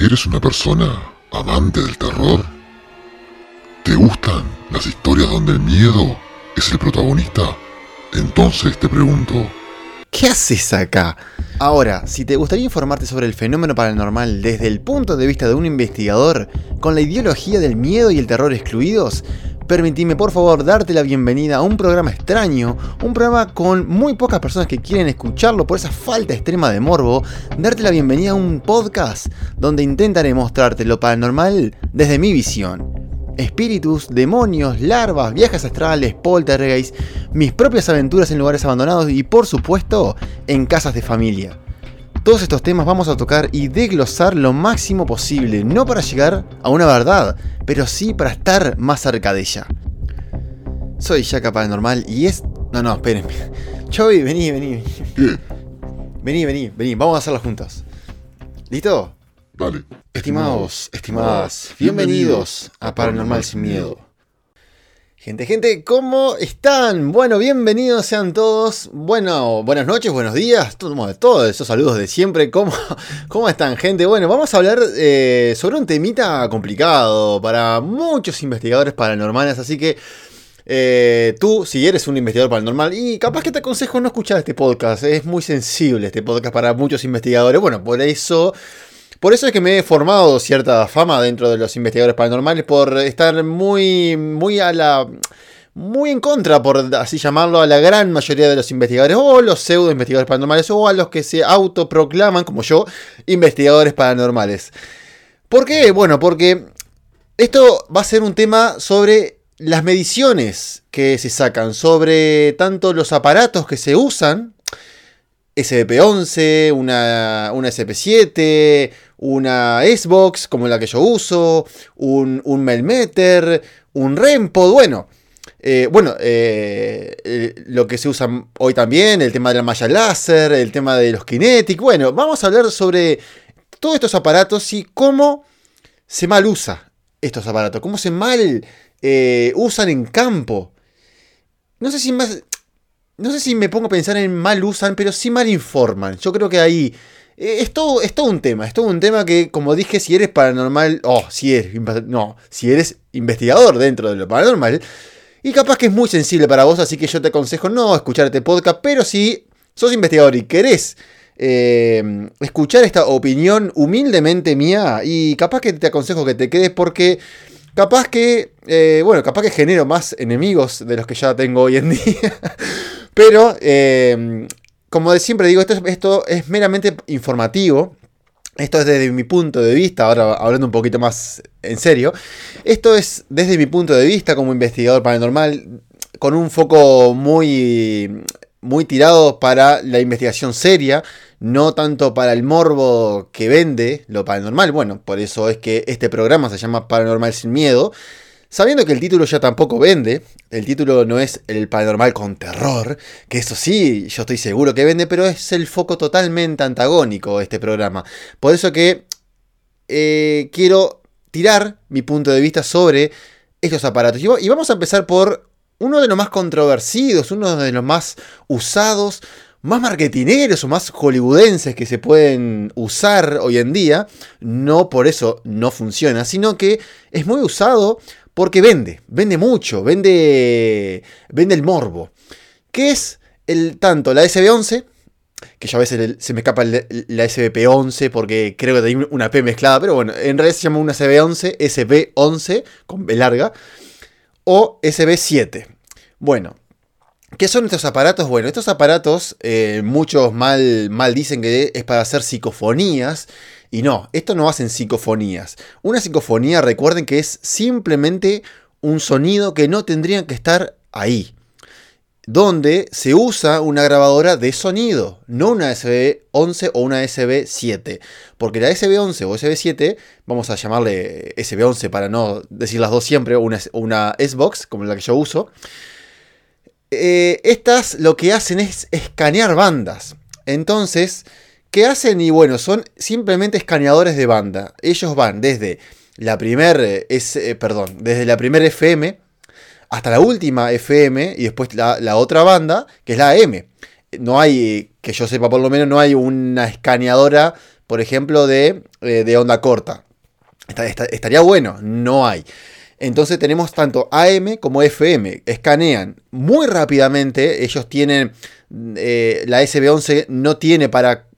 ¿Eres una persona amante del terror? ¿Te gustan las historias donde el miedo es el protagonista? Entonces te pregunto, ¿Qué haces acá? Ahora, si te gustaría informarte sobre el fenómeno paranormal desde el punto de vista de un investigador, con la ideología del miedo y el terror excluidos, permitime por favor darte la bienvenida a un programa extraño, un programa con muy pocas personas que quieren escucharlo por esa falta extrema de morbo, darte la bienvenida a un podcast donde intentaré mostrarte lo paranormal desde mi visión. Espíritus, demonios, larvas, viajes astrales, poltergeist, mis propias aventuras en lugares abandonados y por supuesto en casas de familia. Todos estos temas vamos a tocar y desglosar lo máximo posible, no para llegar a una verdad, pero sí para estar más cerca de ella. Soy Yaka Paranormal y es... No, no, espérenme. Chovy, vení, vení. ¿qué? Vení, vení, vení. Vamos a hacerlo juntos. ¿Listo? Dale. Estimados, estimadas, bienvenidos a Paranormal Sin Miedo. Gente, gente, ¿cómo están? Bueno, bienvenidos sean todos. Bueno, buenas noches, buenos días, todo- todos esos saludos de siempre. ¿Cómo, cómo están, gente? Bueno, vamos a hablar eh, sobre un temita complicado para muchos investigadores paranormales, así que eh, tú, si eres un investigador paranormal, y capaz que te aconsejo no escuchar este podcast, es muy sensible este podcast para muchos investigadores. Bueno, por eso por eso es que me he formado cierta fama dentro de los investigadores paranormales por estar muy, muy a la, muy en contra, por así llamarlo, a la gran mayoría de los investigadores o los pseudo investigadores paranormales o a los que se autoproclaman, como yo, investigadores paranormales. ¿Por qué? Bueno, porque esto va a ser un tema sobre las mediciones que se sacan, sobre tanto los aparatos que se usan SBP11, una, una SP7, una Xbox como la que yo uso, un, un Melmeter, un Rempod, bueno. eh, bueno, eh, eh, lo que se usa hoy también, el tema de la malla láser, el tema de los Kinetic. Bueno, vamos a hablar sobre todos estos aparatos y cómo se mal usa estos aparatos, cómo se mal usan en campo. No sé si más, no sé si me pongo a pensar en mal usan, pero sí mal informan. Yo creo que ahí eh, es todo, es todo un tema. Es todo un tema que, como dije, si eres paranormal, oh, si eres, no, si eres investigador dentro de lo paranormal, y capaz que es muy sensible para vos, así que yo te aconsejo no escuchar este podcast, pero si sos investigador y querés eh, escuchar esta opinión humildemente mía, y capaz que te aconsejo que te quedes porque capaz que, eh, bueno, capaz que genero más enemigos de los que ya tengo hoy en día. Pero, eh, como siempre digo, esto es, esto es meramente informativo. Esto es desde mi punto de vista, ahora hablando un poquito más en serio. Esto es desde mi punto de vista como investigador paranormal, con un foco muy, muy tirado para la investigación seria, no tanto para el morbo que vende lo paranormal. Bueno, por eso es que este programa se llama Paranormal sin Miedo. Sabiendo que el título ya tampoco vende, el título no es el paranormal con terror, que eso sí, yo estoy seguro que vende, pero es el foco totalmente antagónico este programa. Por eso que eh, quiero tirar mi punto de vista sobre estos aparatos. Y va- Y vamos a empezar por uno de los más controversidos, uno de los más usados, más marketineros o más hollywoodenses que se pueden usar hoy en día. No por eso no funciona, sino que es muy usado porque vende, vende mucho, vende, vende el morbo. Que es el, tanto la SB11, que yo a veces se me escapa la SBP11 porque creo que hay una P mezclada, pero bueno, en realidad se llama una SB11, SB11 con B larga, o SB7. Bueno, ¿qué son estos aparatos? Bueno, estos aparatos, eh, muchos mal, mal dicen que es para hacer psicofonías, y no, esto no hacen psicofonías. Una psicofonía, recuerden que es simplemente un sonido que no tendrían que estar ahí donde se usa una grabadora de sonido, no una SB11 o una SB7. Porque la SB11 o SB7, vamos a llamarle SB11 para no decir las dos siempre, una, Xbox, como la que yo uso. eh, estas lo que hacen es escanear bandas. Entonces, ¿qué hacen? Y bueno, son simplemente escaneadores de banda. Ellos van desde la primer, eh, eh, perdón, desde la primer FM hasta la última FM y después la, otra banda, que es la AM. No hay, que yo sepa por lo menos, no hay una escaneadora por ejemplo, de, eh, de onda corta. estaría bueno, no hay. Entonces tenemos tanto AM como FM, escanean muy rápidamente, ellos tienen, eh, la SB11 no tiene para,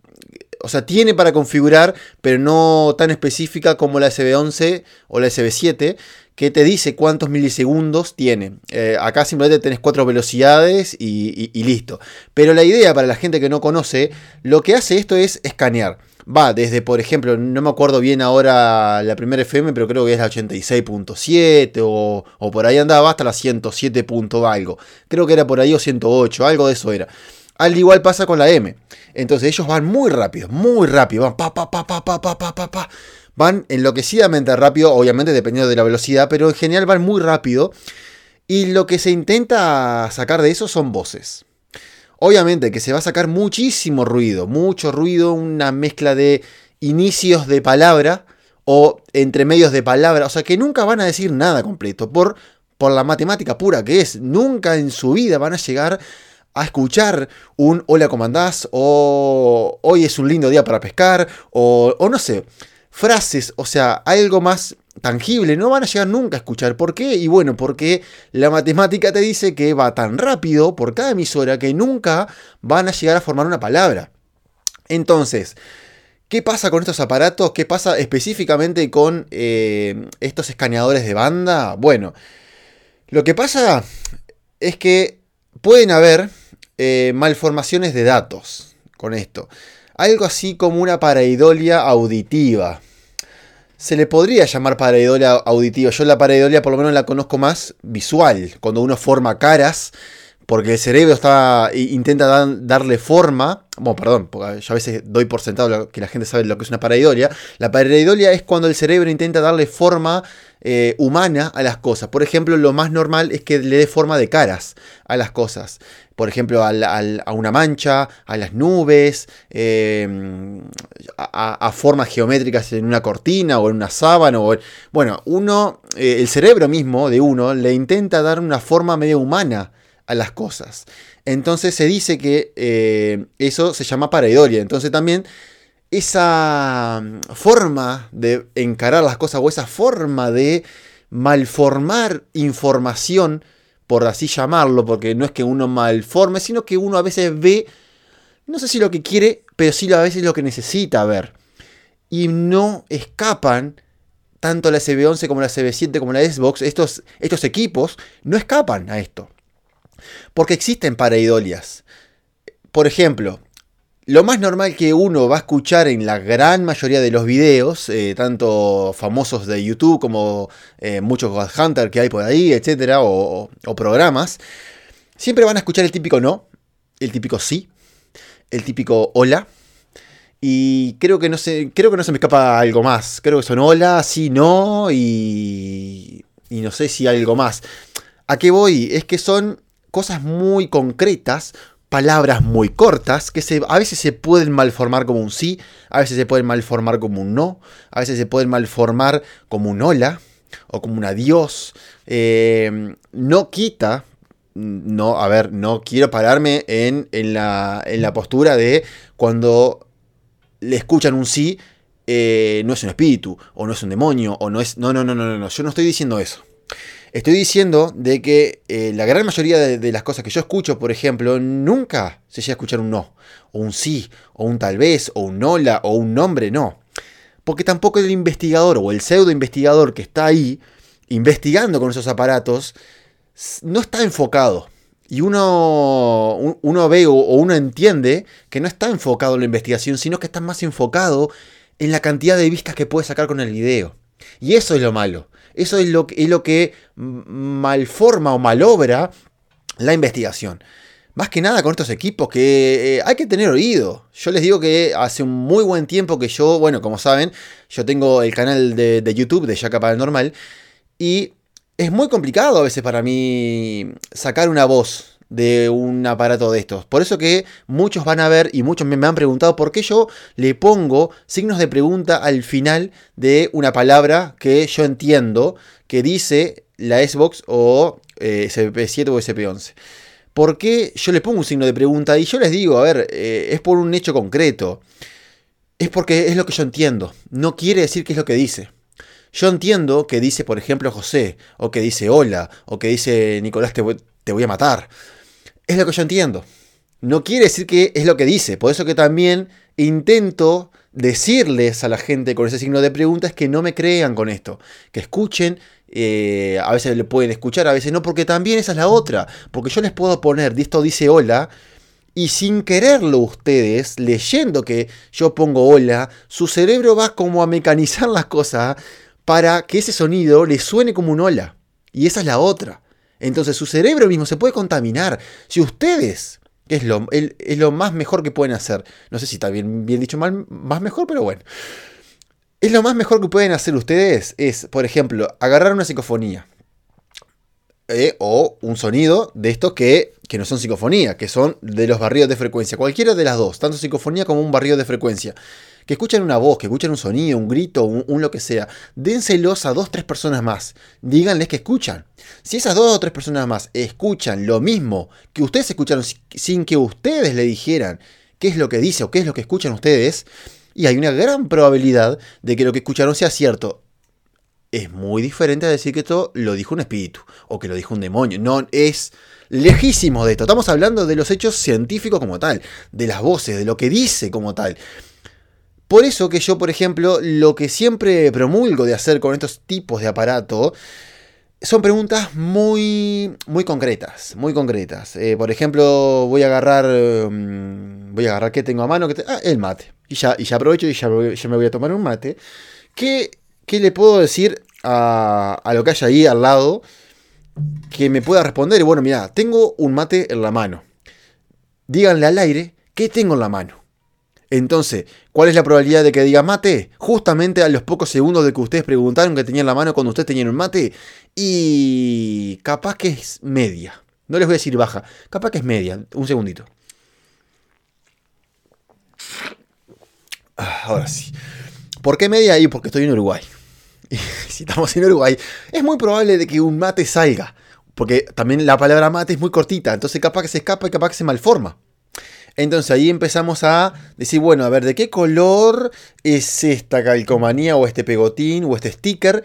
o sea, tiene para configurar, pero no tan específica como la SB11 o la SB7, que te dice cuántos milisegundos tiene. Eh, acá simplemente tenés cuatro velocidades y, listo. Pero la idea para la gente que no conoce, lo que hace esto es escanear. Va desde, por ejemplo, no me acuerdo bien ahora la primera FM, pero creo que es la 86.7 o, por ahí andaba hasta la 107. algo. Creo que era por ahí o 108, algo de eso era. Al igual pasa con la M. Entonces ellos van muy rápido, muy rápido, van pa pa pa pa pa pa pa pa pa van enloquecidamente rápido, obviamente dependiendo de la velocidad, pero en general van muy rápido. Y lo que se intenta sacar de eso son voces. Obviamente que se va a sacar muchísimo ruido, mucho ruido, una mezcla de inicios de palabra o entre medios de palabra, o sea que nunca van a decir nada completo por, por la matemática pura que es. Nunca en su vida van a llegar a escuchar un hola comandás o hoy es un lindo día para pescar o, o no sé frases, o sea, algo más tangible, no van a llegar nunca a escuchar. ¿Por qué? Y bueno, porque la matemática te dice que va tan rápido por cada emisora que nunca van a llegar a formar una palabra. Entonces, ¿qué pasa con estos aparatos? ¿Qué pasa específicamente con eh, estos escaneadores de banda? Bueno, lo que pasa es que pueden haber eh, malformaciones de datos con esto algo así como una pareidolia auditiva. Se le podría llamar pareidolia auditiva. Yo la pareidolia por lo menos la conozco más visual, cuando uno forma caras, porque el cerebro está, intenta darle forma. Bueno, perdón, porque yo a veces doy por sentado que la gente sabe lo que es una pareidolia. La pareidolia es cuando el cerebro intenta darle forma eh, humana a las cosas. Por ejemplo, lo más normal es que le dé forma de caras a las cosas por ejemplo, a una mancha, a las nubes, em, a, formas geométricas en una cortina o en una sábana. bueno, uno, eh, el cerebro mismo de uno le intenta dar una forma medio humana a las cosas. Entonces se dice que eh, eso se llama pareidolia. Entonces también esa mm, forma de encarar las cosas o esa forma de malformar información por así llamarlo, porque no es que uno malforme, sino que uno a veces ve, no sé si lo que quiere, pero sí a veces lo que necesita ver. Y no escapan, tanto la CB11 como la CB7 como la Xbox, estos, estos equipos no escapan a esto. Porque existen pareidolias. Por ejemplo, lo más normal que uno va a escuchar en la gran mayoría de los videos, eh, tanto famosos de YouTube como eh, muchos God Hunter que hay por ahí, etcétera, o, programas, siempre van a escuchar el típico no, el típico sí, el típico hola. Y creo que no se, creo que no se me escapa algo más. Creo que son hola, sí, no y, y no sé si algo más. ¿A qué voy? Es que son cosas muy concretas, palabras muy cortas que se, a veces se pueden malformar como un sí, a veces se pueden malformar como un no, a veces se pueden malformar como un hola o como un adiós. Eh, no quita, no, a ver, no quiero pararme en, en, la, en la postura de cuando le escuchan un sí, eh, no es un espíritu, o no es un demonio, o no es... No, no, no, no, no, yo no estoy diciendo eso. Estoy diciendo de que eh, la gran mayoría de, las cosas que yo escucho, por ejemplo, nunca se llega a escuchar un no, o un sí, o un tal vez, o un hola, o un nombre, no. Porque tampoco el investigador o el pseudo investigador que está ahí investigando con esos aparatos no está enfocado. Y uno, uno ve o uno entiende que no está enfocado en la investigación, sino que está más enfocado en la cantidad de vistas que puede sacar con el video. Y eso es lo malo. Eso es lo, es lo que malforma o malobra la investigación. Más que nada con estos equipos que eh, hay que tener oído. Yo les digo que hace un muy buen tiempo que yo, bueno, como saben, yo tengo el canal de, de YouTube de Yaka Paranormal y es muy complicado a veces para mí sacar una voz de un aparato de estos. Por eso que muchos van a ver y muchos me han preguntado por qué yo le pongo signos de pregunta al final de una palabra que yo entiendo que dice la Xbox o eh, SP7 o SP11. ¿Por qué yo le pongo un signo de pregunta? Y yo les digo, a ver, eh, es por un hecho concreto. es porque es lo que yo entiendo. No quiere decir que es lo que dice. Yo entiendo que dice, por ejemplo, José, o que dice hola, o que dice Nicolás, te te voy a matar. Es lo que yo entiendo. No quiere decir que es lo que dice. Por eso que también intento decirles a la gente con ese signo de preguntas que no me crean con esto. Que escuchen. Eh, a veces le pueden escuchar, a veces no, porque también esa es la otra. Porque yo les puedo poner, esto dice hola, y sin quererlo ustedes, leyendo que yo pongo hola, su cerebro va como a mecanizar las cosas para que ese sonido le suene como un hola. Y esa es la otra. Entonces su cerebro mismo se puede contaminar. Si ustedes, es lo, es lo más mejor que pueden hacer, no sé si está bien, bien dicho mal, más mejor, pero bueno. Es lo más mejor que pueden hacer ustedes, es, por ejemplo, agarrar una psicofonía. Eh, o un sonido de estos que, que, no son psicofonía, que son de los barridos de frecuencia. Cualquiera de las dos, tanto psicofonía como un barrido de frecuencia. Que escuchen una voz, que escuchen un sonido, un grito, un, lo que sea. Dénselos a dos, tres personas más. Díganles que escuchan. Si esas dos o tres personas más escuchan lo mismo que ustedes escucharon sin que ustedes le dijeran qué es lo que dice o qué es lo que escuchan ustedes, y hay una gran probabilidad de que lo que escucharon sea cierto es muy diferente a decir que esto lo dijo un espíritu o que lo dijo un demonio. No es lejísimo de esto. Estamos hablando de los hechos científicos como tal, de las voces, de lo que dice como tal. Por eso que yo, por ejemplo, lo que siempre promulgo de hacer con estos tipos de aparato son preguntas muy, muy concretas, muy concretas. Eh, por ejemplo, voy a agarrar, mm, voy a agarrar qué tengo a mano, que ah, el mate. Y ya, y ya aprovecho y ya, me voy a tomar un mate. Que ¿qué le puedo decir a, lo que hay ahí al lado que me pueda responder? Y bueno, mira, tengo un mate en la mano. Díganle al aire qué tengo en la mano. Entonces, ¿cuál es la probabilidad de que diga mate? Justamente a los pocos segundos de que ustedes preguntaron que tenían la mano cuando ustedes tenían un mate. Y capaz que es media. No les voy a decir baja. Capaz que es media. Un segundito. Ah, ahora sí. ¿Por qué media? Y porque estoy en Uruguay. si estamos en Uruguay, es muy probable de que un mate salga. Porque también la palabra mate es muy cortita, entonces capaz que se escapa y capaz que se malforma. Entonces ahí empezamos a decir, bueno, a ver, ¿de qué color es esta calcomanía o este pegotín o este sticker?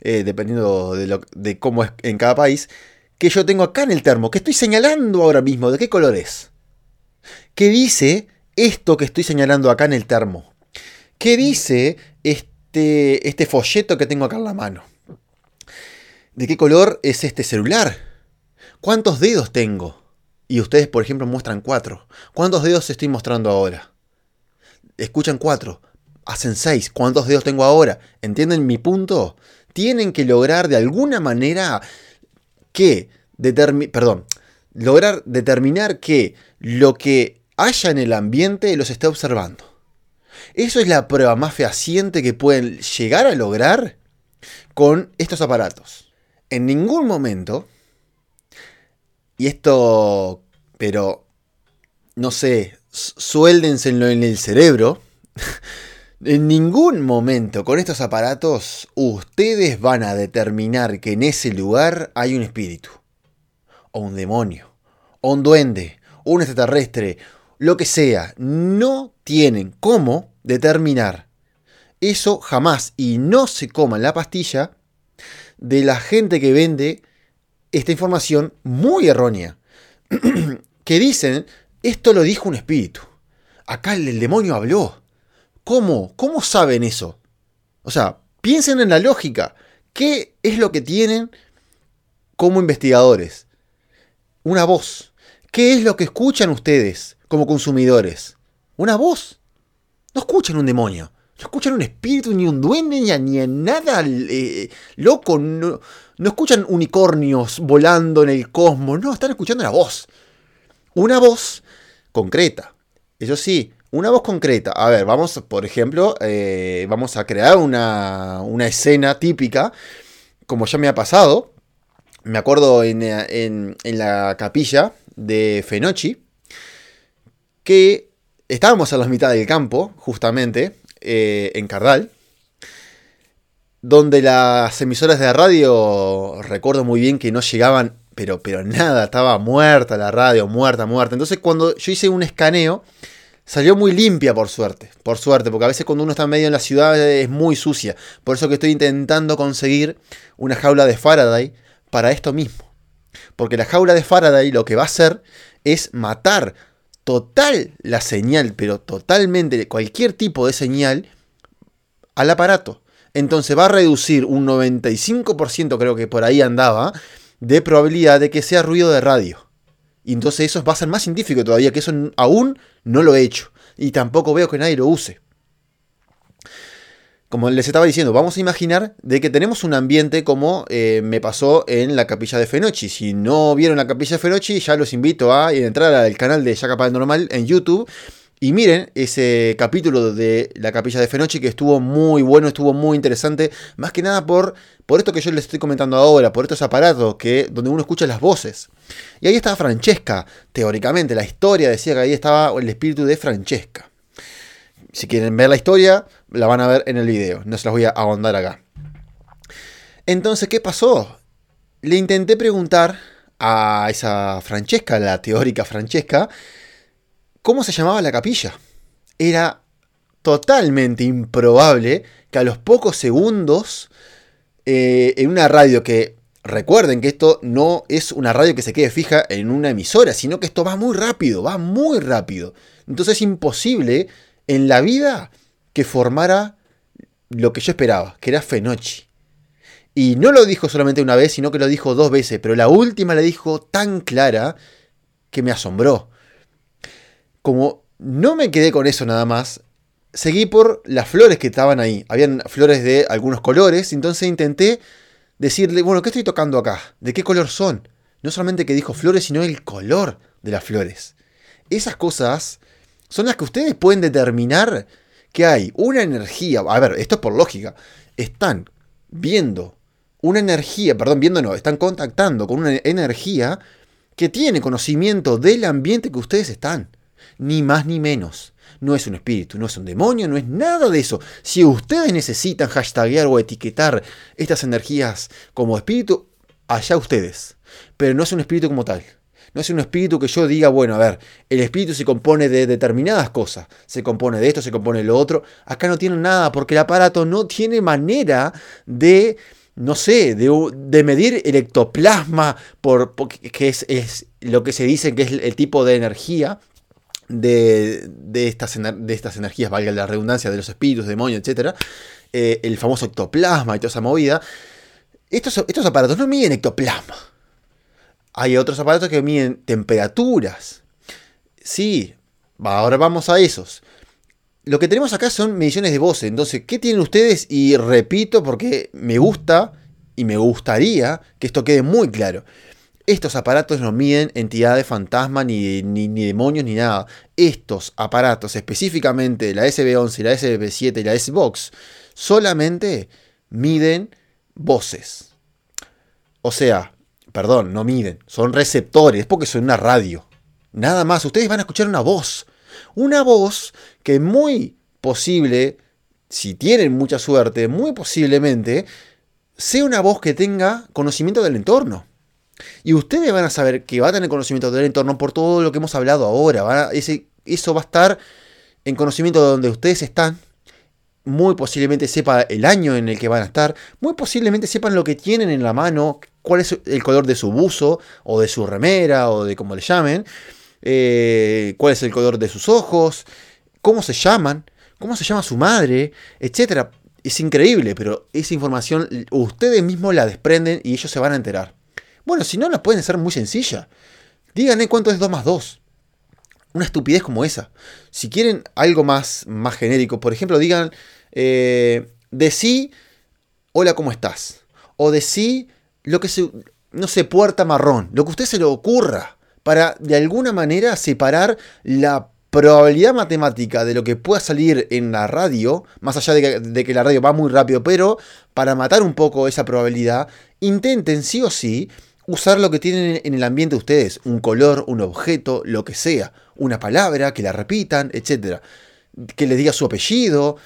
Eh, dependiendo de, de cómo es en cada país, que yo tengo acá en el termo, que estoy señalando ahora mismo, ¿de qué color es? ¿Qué dice esto que estoy señalando acá en el termo? ¿Qué dice este, este, folleto que tengo acá en la mano. ¿De qué color es este celular? ¿Cuántos dedos tengo? Y ustedes, por ejemplo, muestran cuatro. ¿Cuántos dedos estoy mostrando ahora? Escuchan cuatro. Hacen seis. ¿Cuántos dedos tengo ahora? ¿Entienden mi punto? Tienen que lograr de alguna manera que perdón, lograr determinar que lo que haya en el ambiente los esté observando. Eso es la prueba más fehaciente que pueden llegar a lograr con estos aparatos. En ningún momento, y esto, pero, no sé, suéldenselo en el cerebro, en ningún momento con estos aparatos ustedes van a determinar que en ese lugar hay un espíritu, o un demonio, o un duende, o un extraterrestre, lo que sea. No tienen cómo determinar eso jamás y no se coman la pastilla de la gente que vende esta información muy errónea. que dicen, esto lo dijo un espíritu. Acá el, demonio habló. ¿Cómo? ¿Cómo saben eso? O sea, piensen en la lógica. ¿Qué es lo que tienen como investigadores? Una voz. ¿Qué es lo que escuchan ustedes como consumidores? Una voz. No escuchan un demonio. No escuchan un espíritu, ni un duende, ni, ni nada eh, loco. No, no escuchan unicornios volando en el cosmos. No, están escuchando la voz. Una voz concreta. Eso sí, una voz concreta. A ver, vamos, por ejemplo, eh, vamos a crear una, una, escena típica, como ya me ha pasado. Me acuerdo en, en, en la capilla de Fenochi, que estábamos a la mitad del campo, justamente, eh, en Cardal, donde las emisoras de radio, recuerdo muy bien que no llegaban, pero, pero nada, estaba muerta la radio, muerta, muerta. Entonces cuando yo hice un escaneo Salió muy limpia por suerte, por suerte, porque a veces cuando uno está medio en la ciudad es muy sucia. Por eso que estoy intentando conseguir una jaula de Faraday para esto mismo. Porque la jaula de Faraday lo que va a hacer es matar total la señal, pero totalmente cualquier tipo de señal al aparato. Entonces va a reducir un 95%, creo que por ahí andaba, de probabilidad de que sea ruido de radio. Y entonces eso va a ser más científico todavía, que eso aún no lo he hecho. Y tampoco veo que nadie lo use. Como les estaba diciendo, vamos a imaginar de que tenemos un ambiente como eh, me pasó en la capilla de Fenochi. Si no vieron la capilla de Fenochi, ya los invito a entrar al canal de Yaca Normal en YouTube y miren ese capítulo de la capilla de Fenochi que estuvo muy bueno, estuvo muy interesante, más que nada por, por esto que yo les estoy comentando ahora, por estos aparatos que, donde uno escucha las voces. Y ahí estaba Francesca, teóricamente, la historia decía que ahí estaba el espíritu de Francesca. Si quieren ver la historia, la van a ver en el video, no se las voy a ahondar acá. Entonces, ¿qué pasó? Le intenté preguntar a esa Francesca, la teórica Francesca, cómo se llamaba la capilla. Era totalmente improbable que a los pocos segundos, eh, en una radio que, recuerden que esto no es una radio que se quede fija en una emisora, sino que esto va muy rápido, va muy rápido. Entonces es imposible en la vida que formara lo que yo esperaba, que era Fenochi. Y no lo dijo solamente una vez, sino que lo dijo dos veces, pero la última la dijo tan clara que me asombró como no me quedé con eso nada más, seguí por las flores que estaban ahí. Habían flores de algunos colores, entonces intenté decirle, bueno, ¿qué estoy tocando acá? ¿De qué color son? No solamente que dijo flores, sino el color de las flores. Esas cosas son las que ustedes pueden determinar que hay una energía. A ver, esto es por lógica. Están viendo una energía, perdón, viendo no, están contactando con una energía que tiene conocimiento del ambiente que ustedes están ni más ni menos. No es un espíritu, no es un demonio, no es nada de eso. Si ustedes necesitan hashtaguear o etiquetar estas energías como espíritu, allá ustedes. Pero no es un espíritu como tal. No es un espíritu que yo diga, bueno, a ver, el espíritu se compone de determinadas cosas. Se compone de esto, se compone de lo otro. Acá no tiene nada porque el aparato no tiene manera de, no sé, de, medir el ectoplasma, por, que es, lo que se dice que es el tipo de energía de, estas, de estas energías, valga la redundancia, de los espíritus, demonios, etc. Eh, el famoso ectoplasma y toda esa movida. Estos, estos aparatos no miden ectoplasma. Hay otros aparatos que miden temperaturas. Sí, ahora vamos a esos. Lo que tenemos acá son mediciones de voces. Entonces, ¿qué tienen ustedes? Y repito porque me gusta y me gustaría que esto quede muy claro. Estos aparatos no miden entidades fantasmas, ni, ni, demonios, ni nada. Estos aparatos, específicamente la SB11, la SB7 y la S-Box, solamente miden voces. O sea, perdón, no miden, son receptores, porque son una radio. Nada más, ustedes van a escuchar una voz. Una voz que muy posible, si tienen mucha suerte, muy posiblemente, sea una voz que tenga conocimiento del entorno. Y ustedes van a saber que va a tener conocimiento del entorno por todo lo que hemos hablado ahora. ese, eso va a estar en conocimiento de donde ustedes están. Muy posiblemente sepa el año en el que van a estar. Muy posiblemente sepan lo que tienen en la mano. Cuál es el color de su buzo. O de su remera. O de como le llamen. Eh, cuál es el color de sus ojos. Cómo se llaman. Cómo se llama su madre. Etcétera. Es increíble. Pero esa información ustedes mismos la desprenden. Y ellos se van a enterar. Bueno, si no, la pueden ser muy sencilla. Díganme cuánto es 2 más 2. Una estupidez como esa. Si quieren algo más, más genérico, por ejemplo, digan, eh, de sí, hola, ¿cómo estás? O de sí, lo que se, no sé, puerta marrón. Lo que a usted se le ocurra. Para de alguna manera separar la probabilidad matemática de lo que pueda salir en la radio, más allá de que, de que, la radio va muy rápido, pero para matar un poco esa probabilidad, intenten sí o sí usar lo que tienen en el ambiente ustedes, un color, un objeto, lo que sea, una palabra, que la repitan, etc. Que les diga su apellido.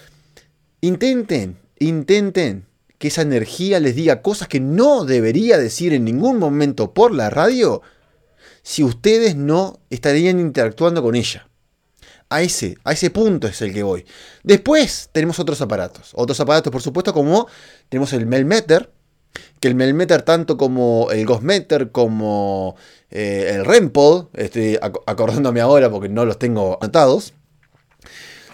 Intenten, intenten que esa energía les diga cosas que no debería decir en ningún momento por la radio si ustedes no estarían interactuando con ella. A ese, a ese punto es el que voy. Después tenemos otros aparatos. Otros aparatos, por supuesto, como tenemos el Melmeter, que el Melmeter, tanto como el Ghostmeter, como eh, el Rempod, estoy acordándome ahora porque no los tengo anotados.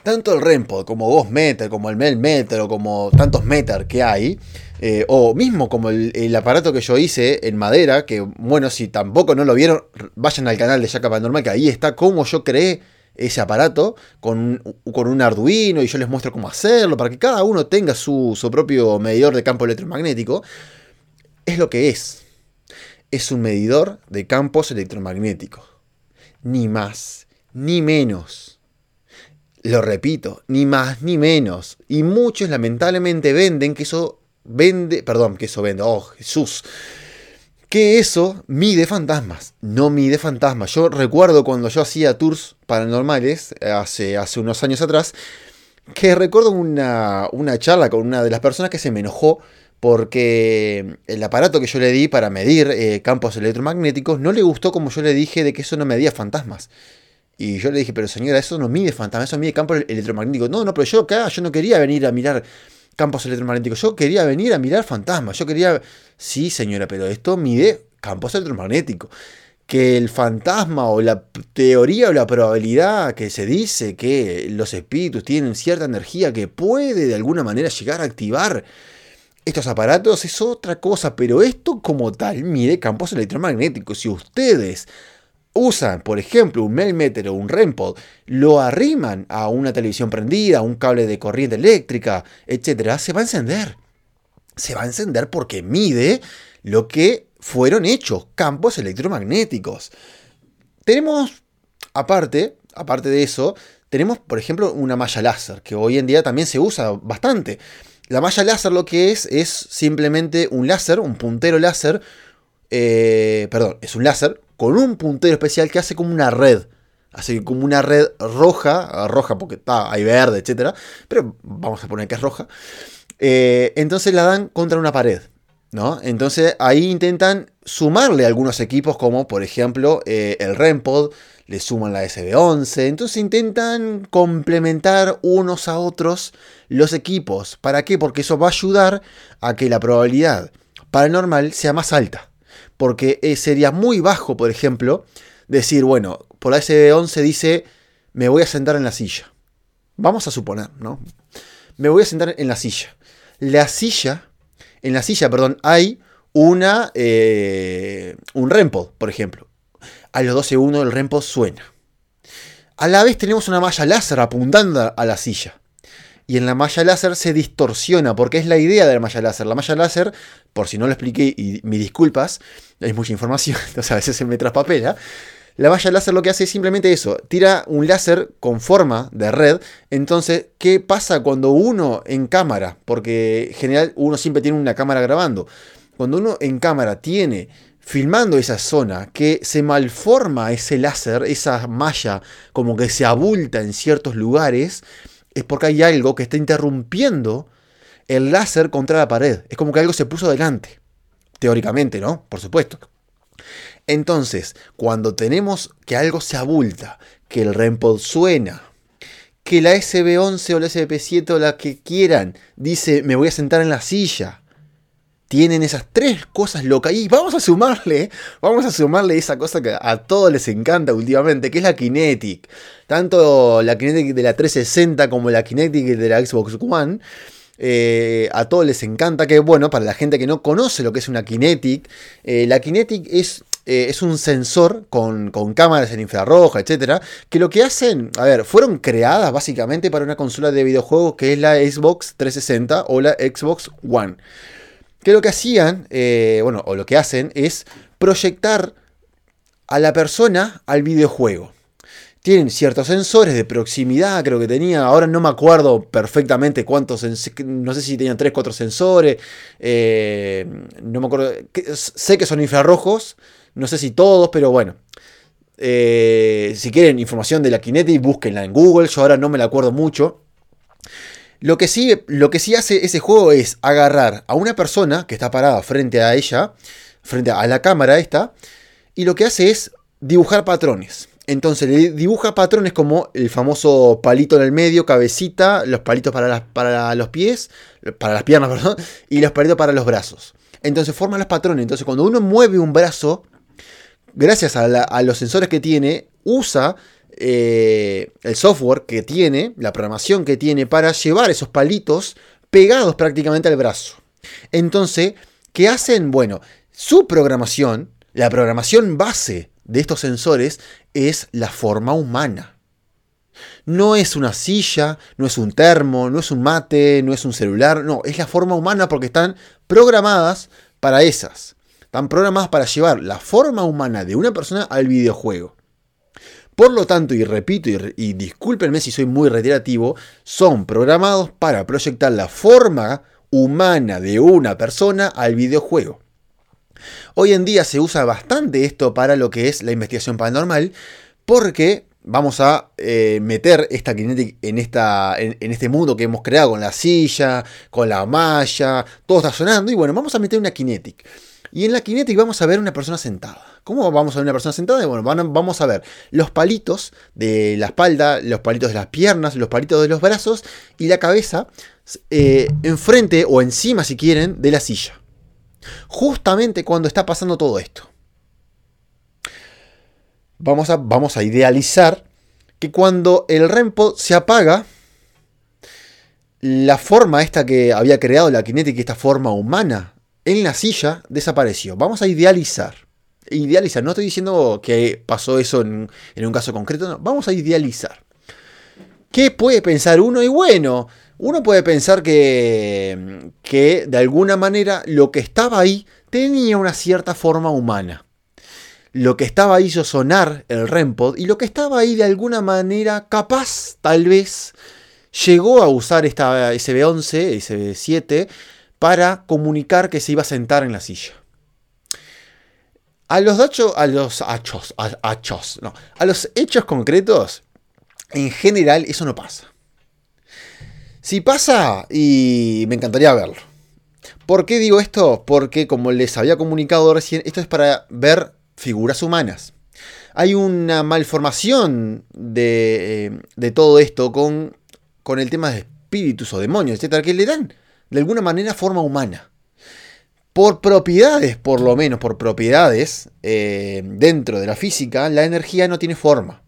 Tanto el Rempod como Ghostmeter, como el Melmeter o como tantos Meter que hay, eh, o mismo como el, aparato que yo hice en madera, que bueno, si tampoco no lo vieron, vayan al canal de Jaca Paranormal, que ahí está cómo yo creé ese aparato con, con, un Arduino y yo les muestro cómo hacerlo, para que cada uno tenga su, su propio medidor de campo electromagnético. Es lo que es. Es un medidor de campos electromagnéticos. Ni más, ni menos. Lo repito, ni más ni menos. Y muchos lamentablemente venden que eso vende, perdón, que eso vende, oh Jesús, que eso mide fantasmas, no mide fantasmas. Yo recuerdo cuando yo hacía tours paranormales, hace, unos años atrás, que recuerdo una, una charla con una de las personas que se me enojó porque el aparato que yo le di para medir eh, campos electromagnéticos no le gustó como yo le dije de que eso no medía fantasmas. Y yo le dije, pero señora, eso no mide fantasmas, eso mide campos electromagnéticos. No, no, pero yo acá, yo no quería venir a mirar campos electromagnéticos. Yo quería venir a mirar fantasmas. Yo quería. Sí, señora, pero esto mide campos electromagnéticos. Que el fantasma o la teoría o la probabilidad que se dice que los espíritus tienen cierta energía que puede de alguna manera llegar a activar estos aparatos es otra cosa, pero esto como tal mide campos electromagnéticos. Si ustedes usan, por ejemplo, un Melmeter o un REMPOD, lo arriman a una televisión prendida, a un cable de corriente eléctrica, etc., se va a encender. Se va a encender porque mide lo que fueron hechos, campos electromagnéticos. Tenemos, aparte, aparte de eso, tenemos, por ejemplo, una malla láser, que hoy en día también se usa bastante. La malla láser lo que es es simplemente un láser, un puntero láser, eh, perdón, es un láser con un puntero especial que hace como una red. Hace como una red roja, roja porque está, hay verde, etc. Pero vamos a poner que es roja. Eh, entonces la dan contra una pared. ¿no? Entonces ahí intentan sumarle algunos equipos como por ejemplo eh, el REMPOD, le suman la SB11, entonces intentan complementar unos a otros los equipos. ¿Para qué? Porque eso va a ayudar a que la probabilidad paranormal sea más alta porque eh, sería muy bajo, por ejemplo, decir, bueno, por la SB11 dice, me voy a sentar en la silla. Vamos a suponer, ¿no? Me voy a sentar en la silla. La silla, en la silla, perdón, hay una, eh, un REMPOD, por ejemplo. A los dos segundos el REMPOD suena. A la vez tenemos una malla láser apuntando a la silla y en la malla láser se distorsiona, porque es la idea de la malla láser. La malla láser, por si no lo expliqué y mis disculpas, hay mucha información, entonces a veces se me traspapela. La malla láser lo que hace es simplemente eso, tira un láser con forma de red. Entonces, ¿qué pasa cuando uno en cámara? Porque en general uno siempre tiene una cámara grabando. Cuando uno en cámara tiene filmando esa zona que se malforma ese láser, esa malla como que se abulta en ciertos lugares, es porque hay algo que está interrumpiendo el láser contra la pared. Es como que algo se puso delante. Teóricamente, ¿no? Por supuesto. Entonces, cuando tenemos que algo se abulta, que el REMPOD suena, que la SB11 o la SB7 o la que quieran dice me voy a sentar en la silla, tienen esas tres cosas locas. Y vamos a sumarle, vamos a sumarle esa cosa que a todos les encanta últimamente, que es la Kinetic. Tanto la Kinetic de la 360 como la Kinetic de la Xbox One. Eh, a todos les encanta que, bueno, para la gente que no conoce lo que es una Kinetic, eh, la Kinetic es, eh, es un sensor con, con, cámaras en infrarroja, etcétera, que lo que hacen, a ver, fueron creadas básicamente para una consola de videojuegos que es la Xbox 360 o la Xbox One que lo que hacían, eh, bueno, o lo que hacen es proyectar a la persona al videojuego. Tienen ciertos sensores de proximidad, creo que tenía, ahora no me acuerdo perfectamente cuántos, no sé si tenían 3, 4 sensores, eh, no me acuerdo, sé que son infrarrojos, no sé si todos, pero bueno. Eh, si quieren información de la Kinetic, búsquenla en Google, yo ahora no me la acuerdo mucho. Lo que, sí, lo que sí hace ese juego es agarrar a una persona que está parada frente a ella, frente a la cámara esta, y lo que hace es dibujar patrones. Entonces le dibuja patrones como el famoso palito en el medio, cabecita, los palitos para, para los pies, para las piernas, perdón, y los palitos para los brazos. Entonces forma los patrones. Entonces cuando uno mueve un brazo, gracias a, los sensores que tiene, usa eh, el software que tiene, la programación que tiene para llevar esos palitos pegados prácticamente al brazo. Entonces, ¿qué hacen? Bueno, su programación, la programación base de estos sensores es la forma humana. No es una silla, no es un termo, no es un mate, no es un celular, no, es la forma humana porque están programadas para esas. Están programadas para llevar la forma humana de una persona al videojuego. Por lo tanto, y repito, y, discúlpenme si soy muy reiterativo, son programados para proyectar la forma humana de una persona al videojuego. Hoy en día se usa bastante esto para lo que es la investigación paranormal, porque vamos a eh, meter esta Kinetic en, en, este mundo que hemos creado con la silla, con la malla, todo está sonando, y bueno, vamos a meter una Kinetic. Y en la Kinetic vamos a ver una persona sentada. ¿Cómo vamos a ver una persona sentada? Bueno, vamos a ver los palitos de la espalda, los palitos de las piernas, los palitos de los brazos y la cabeza eh, enfrente o encima, si quieren, de la silla justamente cuando está pasando todo esto. Vamos a, vamos a idealizar que cuando el REMPO se apaga, la forma esta que había creado la kinética, esta forma humana, en la silla desapareció. Vamos a idealizar. Idealizar, no estoy diciendo que pasó eso en, en un caso concreto, no. vamos a idealizar. ¿Qué puede pensar uno? Y bueno, uno puede pensar que, que de alguna manera lo que estaba ahí tenía una cierta forma humana. Lo que estaba ahí hizo sonar el REMPOD y lo que estaba ahí de alguna manera capaz, tal vez, llegó a usar esta SB11, SB7, para comunicar que se iba a sentar en la silla. A los, hechos, a los hechos, no, a los hechos concretos, en general eso no pasa. Si pasa, y me encantaría verlo. ¿Por qué digo esto? Porque como les había comunicado recién, esto es para ver figuras humanas. Hay una malformación de, eh, todo esto con, con, el tema de espíritus o demonios, etcétera, que le dan de alguna manera forma humana. Por propiedades, por lo menos por propiedades, eh, dentro de la física, la energía no tiene forma.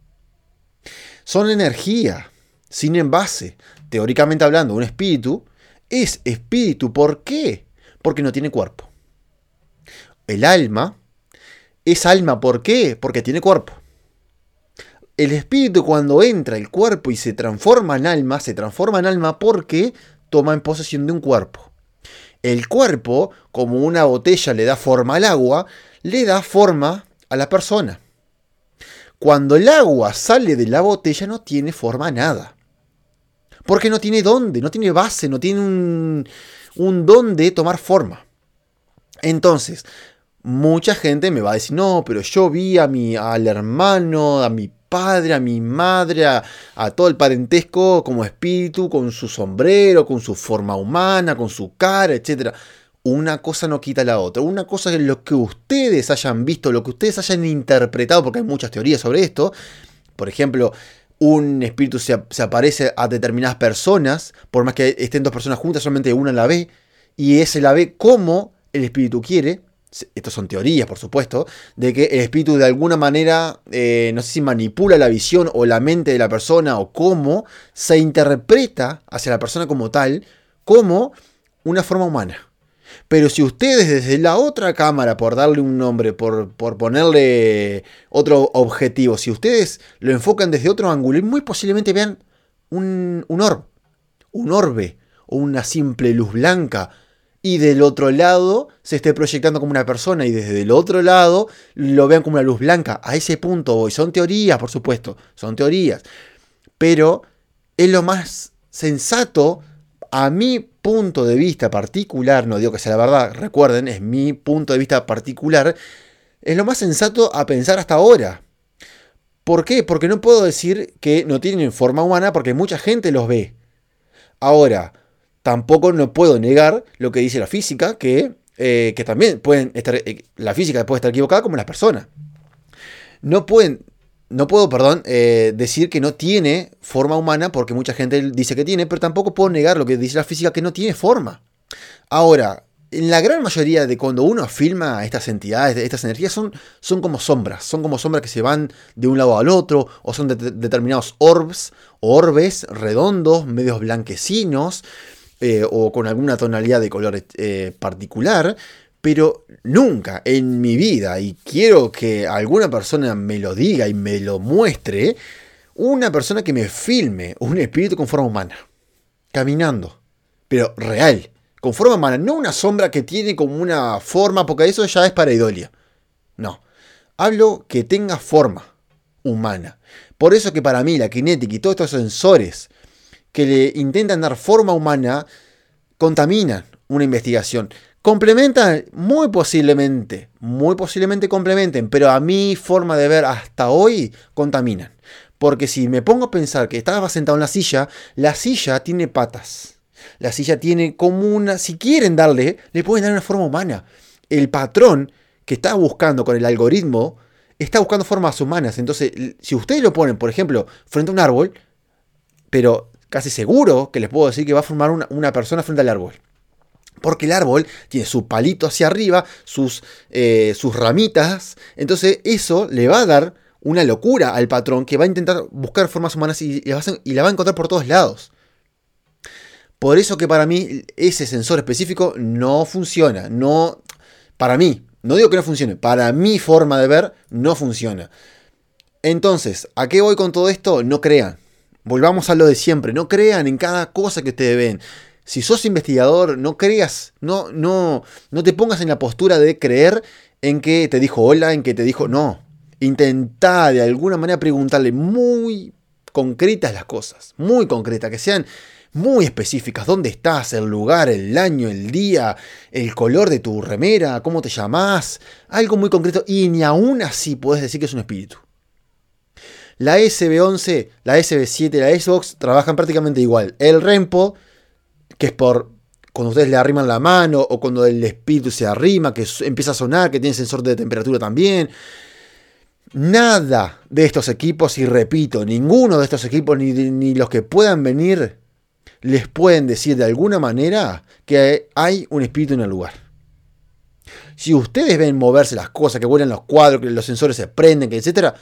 Son energía, sin envase, teóricamente hablando, un espíritu, es espíritu. ¿Por qué? Porque no tiene cuerpo. El alma es alma. ¿Por qué? Porque tiene cuerpo. El espíritu cuando entra el cuerpo y se transforma en alma, se transforma en alma porque toma en posesión de un cuerpo. El cuerpo, como una botella le da forma al agua, le da forma a la persona. Cuando el agua sale de la botella no tiene forma nada. Porque no tiene dónde, no tiene base, no tiene un, un don de tomar forma. Entonces, mucha gente me va a decir, no, pero yo vi a mi, al hermano, a mi padre, a mi madre, a, todo el parentesco como espíritu, con su sombrero, con su forma humana, con su cara, etc. Una cosa no quita la otra. Una cosa es lo que ustedes hayan visto, lo que ustedes hayan interpretado, porque hay muchas teorías sobre esto. Por ejemplo, un espíritu se, aparece a determinadas personas, por más que estén dos personas juntas, solamente una la ve, y ese la ve como el espíritu quiere. Estas son teorías, por supuesto, de que el espíritu de alguna manera, eh, no sé si manipula la visión o la mente de la persona o cómo se interpreta hacia la persona como tal, como una forma humana. Pero si ustedes desde la otra cámara, por darle un nombre, por, ponerle otro objetivo, si ustedes lo enfocan desde otro ángulo, muy posiblemente vean un, un orbe, un orbe o una simple luz blanca. Y del otro lado se esté proyectando como una persona y desde el otro lado lo vean como una luz blanca. A ese punto voy. Son teorías, por supuesto, son teorías. Pero es lo más sensato a mi punto de vista particular, no digo que sea la verdad, recuerden, es mi punto de vista particular, es lo más sensato a pensar hasta ahora. ¿Por qué? Porque no puedo decir que no tienen forma humana porque mucha gente los ve. Ahora, tampoco no puedo negar lo que dice la física, que, eh, también pueden estar, eh, la física puede estar equivocada como las personas. No pueden no puedo, perdón, eh, decir que no tiene forma humana porque mucha gente dice que tiene, pero tampoco puedo negar lo que dice la física que no tiene forma. Ahora, en la gran mayoría de cuando uno filma estas entidades, estas energías, son, son como sombras, son como sombras que se van de un lado al otro, o son determinados orbs, orbes redondos, medios blanquecinos, eh, o con alguna tonalidad de color eh, particular, pero nunca en mi vida, y quiero que alguna persona me lo diga y me lo muestre, una persona que me filme un espíritu con forma humana, caminando, pero real con forma humana, no una sombra que tiene como una forma, porque eso ya es para idolia. No, hablo que tenga forma humana. Por eso que para mí la kinética y todos estos sensores que le intentan dar forma humana contaminan una investigación. Complementan, muy posiblemente, muy posiblemente complementen, pero a mi forma de ver hasta hoy contaminan. Porque si me pongo a pensar que estaba sentado en la silla, la silla tiene patas la silla tiene como una, si quieren darle, le pueden dar una forma humana. El patrón que está buscando con el algoritmo está buscando formas humanas. Entonces, si ustedes lo ponen, por ejemplo, frente a un árbol, pero casi seguro que les puedo decir que va a formar una, persona frente al árbol. Porque el árbol tiene su palito hacia arriba, sus, eh, sus ramitas. Entonces eso le va a dar una locura al patrón que va a intentar buscar formas humanas y, y la va a encontrar por todos lados. Por eso que para mí ese sensor específico no funciona. No, para mí, no digo que no funcione, para mi forma de ver no funciona. Entonces, ¿a qué voy con todo esto? No crean. Volvamos a lo de siempre, no crean en cada cosa que ustedes ven. Si sos investigador, no creas, no, no, no te pongas en la postura de creer en que te dijo hola, en que te dijo no. Intenta de alguna manera preguntarle muy concretas las cosas, muy concretas, que sean muy específicas. ¿Dónde estás? El lugar, el año, el día, el color de tu remera, cómo te llamás. Algo muy concreto y ni aún así puedes decir que es un espíritu. La SB11, la SB7, la Xbox trabajan prácticamente igual. El Rempo, que es por cuando ustedes le arriman la mano o cuando el espíritu se arrima, que empieza a sonar, que tiene sensor de temperatura también. Nada de estos equipos, y repito, ninguno de estos equipos, ni, ni los que puedan venir les pueden decir de alguna manera que hay un espíritu en el lugar. Si ustedes ven moverse las cosas, que vuelan los cuadros, que los sensores se prenden, etc.,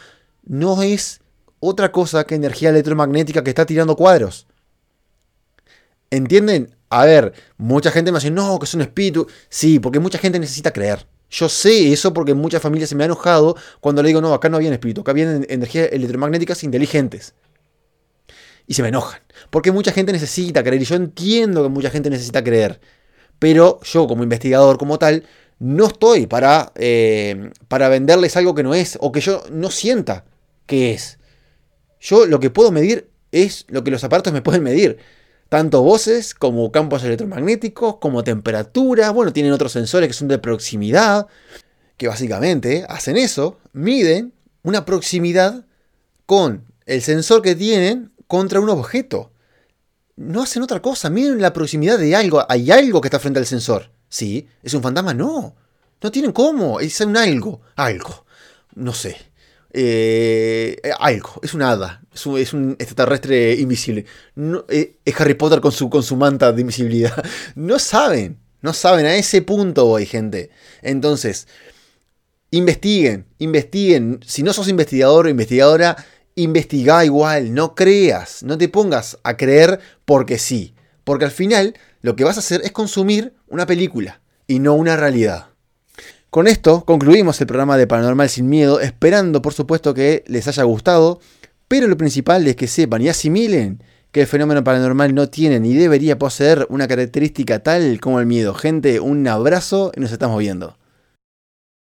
no es otra cosa que energía electromagnética que está tirando cuadros. ¿Entienden? A ver, mucha gente me dice, no, que es un espíritu. Sí, porque mucha gente necesita creer. Yo sé eso porque muchas familias se me han enojado cuando le digo, no, acá no había espíritu, acá había energías electromagnéticas inteligentes y se me enojan. Porque mucha gente necesita creer y yo entiendo que mucha gente necesita creer. Pero yo como investigador como tal no estoy para, eh, para venderles algo que no es o que yo no sienta que es. Yo lo que puedo medir es lo que los aparatos me pueden medir. Tanto voces como campos electromagnéticos, como temperatura. Bueno, tienen otros sensores que son de proximidad, que básicamente hacen eso, miden una proximidad con el sensor que tienen contra un objeto. No hacen otra cosa, miren la proximidad de algo. Hay algo que está frente al sensor. ¿Sí? ¿Es un fantasma? No. No tienen cómo. Es un algo. Algo. No sé. Eh, algo. Es un hada. Es un, extraterrestre invisible. Eh, es Harry Potter con su, con su manta de invisibilidad. No saben. No saben. A ese punto voy, gente. Entonces, investiguen. Investiguen. Si no sos investigador o investigadora investiga igual, no creas, no te pongas a creer porque sí, porque al final lo que vas a hacer es consumir una película y no una realidad. Con esto concluimos el programa de Paranormal sin Miedo, esperando por supuesto que les haya gustado, pero lo principal es que sepan y asimilen que el fenómeno paranormal no tiene ni debería poseer una característica tal como el miedo. Gente, un abrazo y nos estamos viendo.